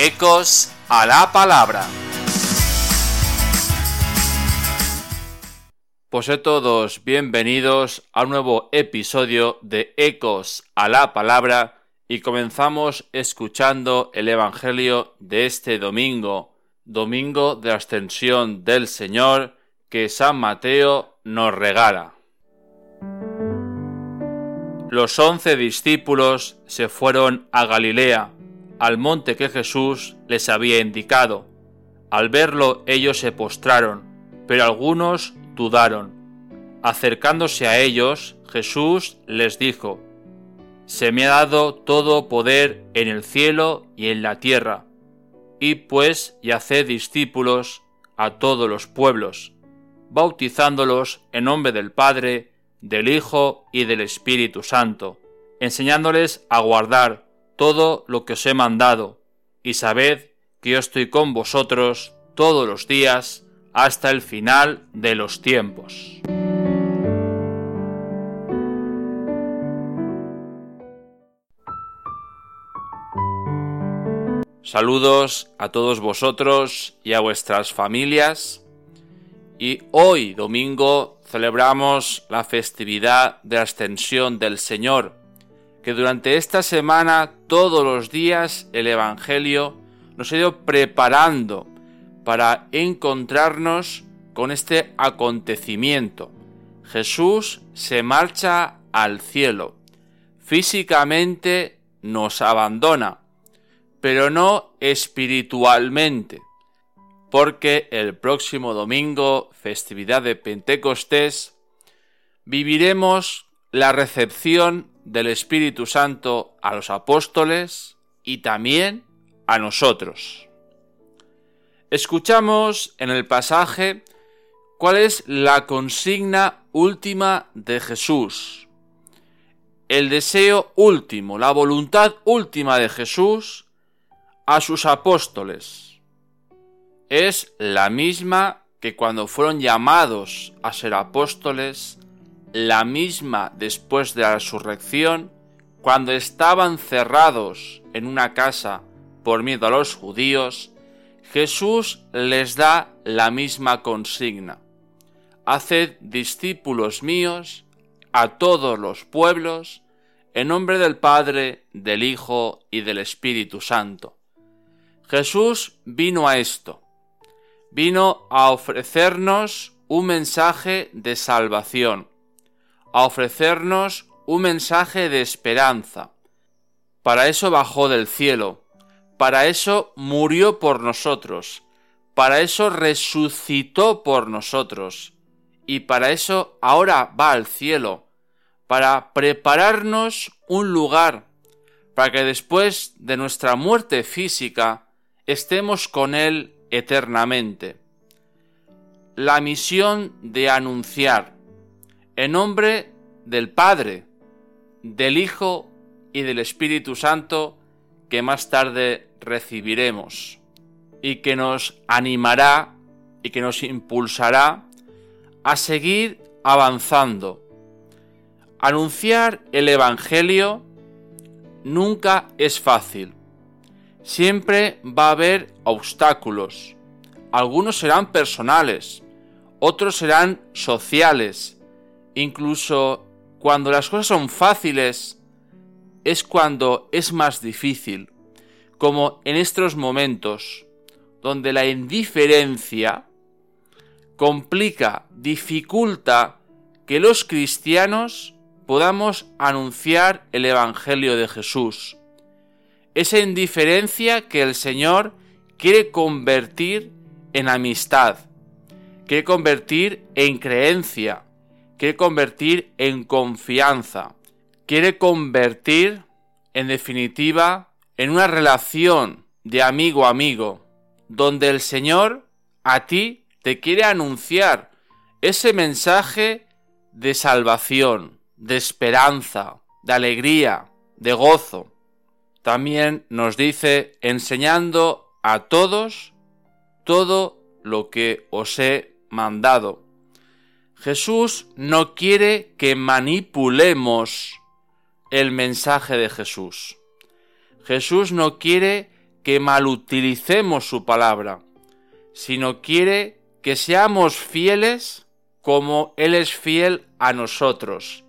Ecos a la palabra. Pues todos bienvenidos a un nuevo episodio de Ecos a la palabra y comenzamos escuchando el Evangelio de este domingo, domingo de ascensión del Señor que San Mateo nos regala. Los once discípulos se fueron a Galilea al monte que Jesús les había indicado. Al verlo ellos se postraron, pero algunos dudaron. Acercándose a ellos, Jesús les dijo, Se me ha dado todo poder en el cielo y en la tierra, y pues y haced discípulos a todos los pueblos, bautizándolos en nombre del Padre, del Hijo y del Espíritu Santo, enseñándoles a guardar todo lo que os he mandado, y sabed que yo estoy con vosotros todos los días hasta el final de los tiempos. Saludos a todos vosotros y a vuestras familias. Y hoy, domingo, celebramos la festividad de ascensión del Señor, que durante esta semana, todos los días, el Evangelio nos ha ido preparando para encontrarnos con este acontecimiento. Jesús se marcha al cielo. Físicamente nos abandona, pero no espiritualmente, porque el próximo domingo, festividad de Pentecostés, viviremos la recepción del Espíritu Santo a los apóstoles y también a nosotros. Escuchamos en el pasaje cuál es la consigna última de Jesús. El deseo último, la voluntad última de Jesús a sus apóstoles. Es la misma que cuando fueron llamados a ser apóstoles la misma después de la resurrección, cuando estaban cerrados en una casa por miedo a los judíos, Jesús les da la misma consigna. Haced discípulos míos a todos los pueblos, en nombre del Padre, del Hijo y del Espíritu Santo. Jesús vino a esto, vino a ofrecernos un mensaje de salvación, a ofrecernos un mensaje de esperanza. Para eso bajó del cielo, para eso murió por nosotros, para eso resucitó por nosotros, y para eso ahora va al cielo, para prepararnos un lugar, para que después de nuestra muerte física estemos con Él eternamente. La misión de anunciar, en nombre del Padre, del Hijo y del Espíritu Santo que más tarde recibiremos y que nos animará y que nos impulsará a seguir avanzando. Anunciar el Evangelio nunca es fácil. Siempre va a haber obstáculos. Algunos serán personales, otros serán sociales, Incluso cuando las cosas son fáciles, es cuando es más difícil, como en estos momentos, donde la indiferencia complica, dificulta que los cristianos podamos anunciar el Evangelio de Jesús. Esa indiferencia que el Señor quiere convertir en amistad, quiere convertir en creencia, quiere convertir en confianza, quiere convertir, en definitiva, en una relación de amigo a amigo, donde el Señor a ti te quiere anunciar ese mensaje de salvación, de esperanza, de alegría, de gozo. También nos dice enseñando a todos todo lo que os he mandado. Jesús no quiere que manipulemos el mensaje de Jesús. Jesús no quiere que malutilicemos su palabra, sino quiere que seamos fieles como Él es fiel a nosotros.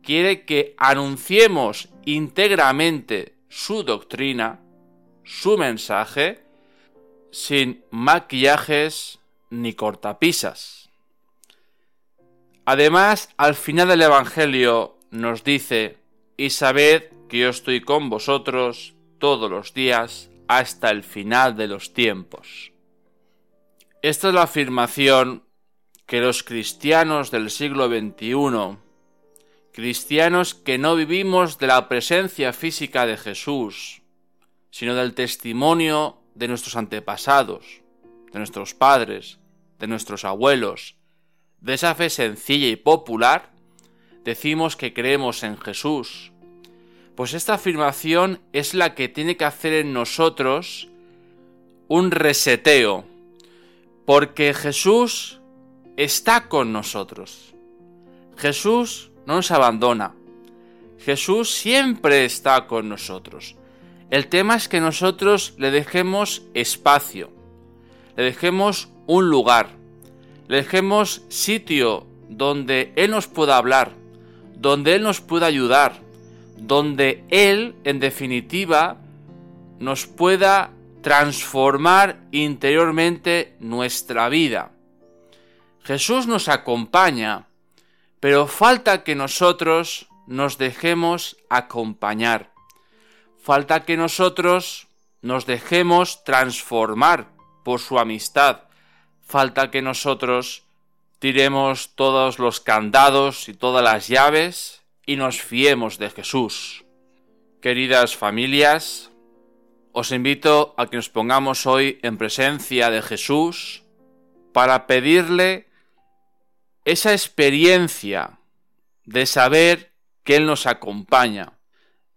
Quiere que anunciemos íntegramente su doctrina, su mensaje, sin maquillajes ni cortapisas. Además, al final del Evangelio nos dice, y sabed que yo estoy con vosotros todos los días hasta el final de los tiempos. Esta es la afirmación que los cristianos del siglo XXI, cristianos que no vivimos de la presencia física de Jesús, sino del testimonio de nuestros antepasados, de nuestros padres, de nuestros abuelos, de esa fe sencilla y popular, decimos que creemos en Jesús. Pues esta afirmación es la que tiene que hacer en nosotros un reseteo, porque Jesús está con nosotros. Jesús no nos abandona. Jesús siempre está con nosotros. El tema es que nosotros le dejemos espacio, le dejemos un lugar, le dejemos sitio donde Él nos pueda hablar, donde Él nos pueda ayudar, donde Él, en definitiva, nos pueda transformar interiormente nuestra vida. Jesús nos acompaña, pero falta que nosotros nos dejemos acompañar. Falta que nosotros nos dejemos transformar por su amistad. Falta que nosotros tiremos todos los candados y todas las llaves y nos fiemos de Jesús. Queridas familias, os invito a que nos pongamos hoy en presencia de Jesús para pedirle esa experiencia de saber que Él nos acompaña,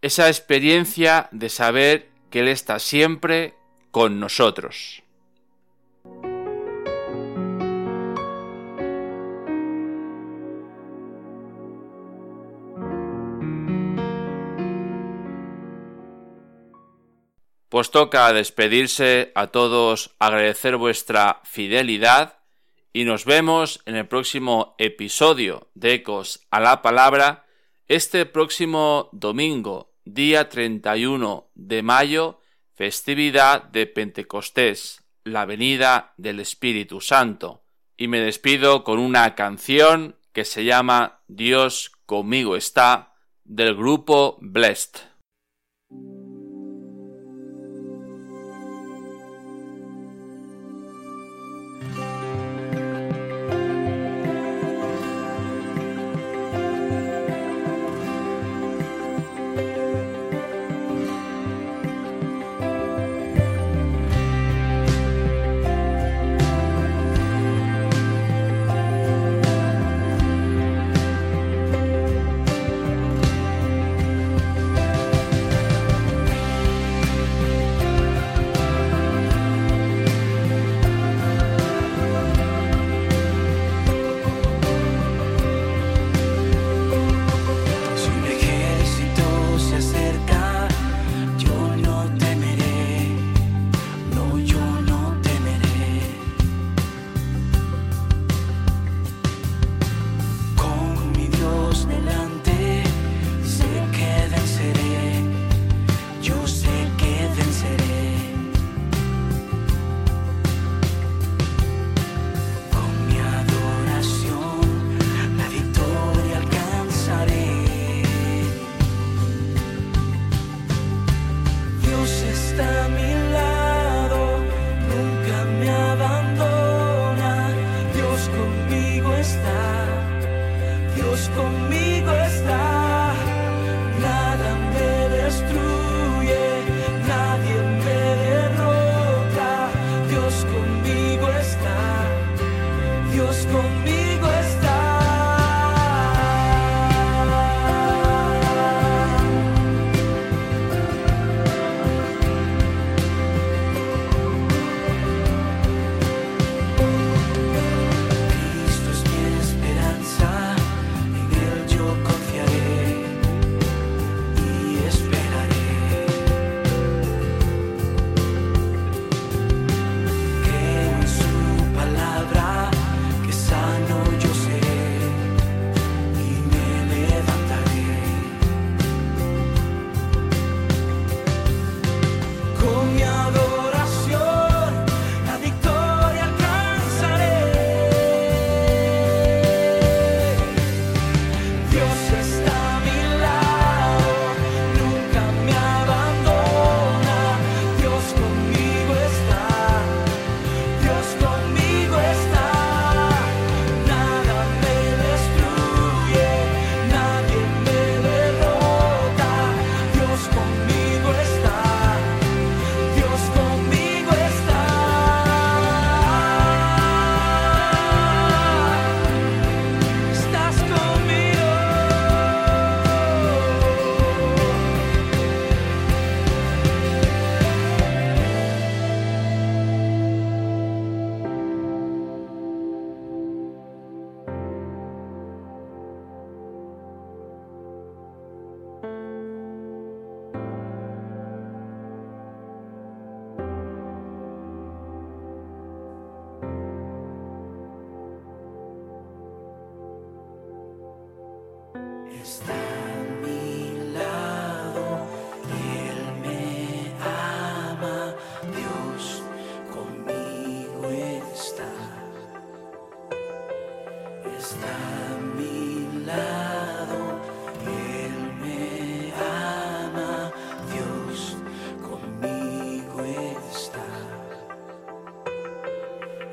esa experiencia de saber que Él está siempre con nosotros. Pues toca despedirse a todos, agradecer vuestra fidelidad y nos vemos en el próximo episodio de Ecos a la Palabra este próximo domingo, día 31 de mayo, festividad de Pentecostés, la venida del Espíritu Santo. Y me despido con una canción que se llama Dios conmigo está del grupo Blessed.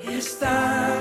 Está.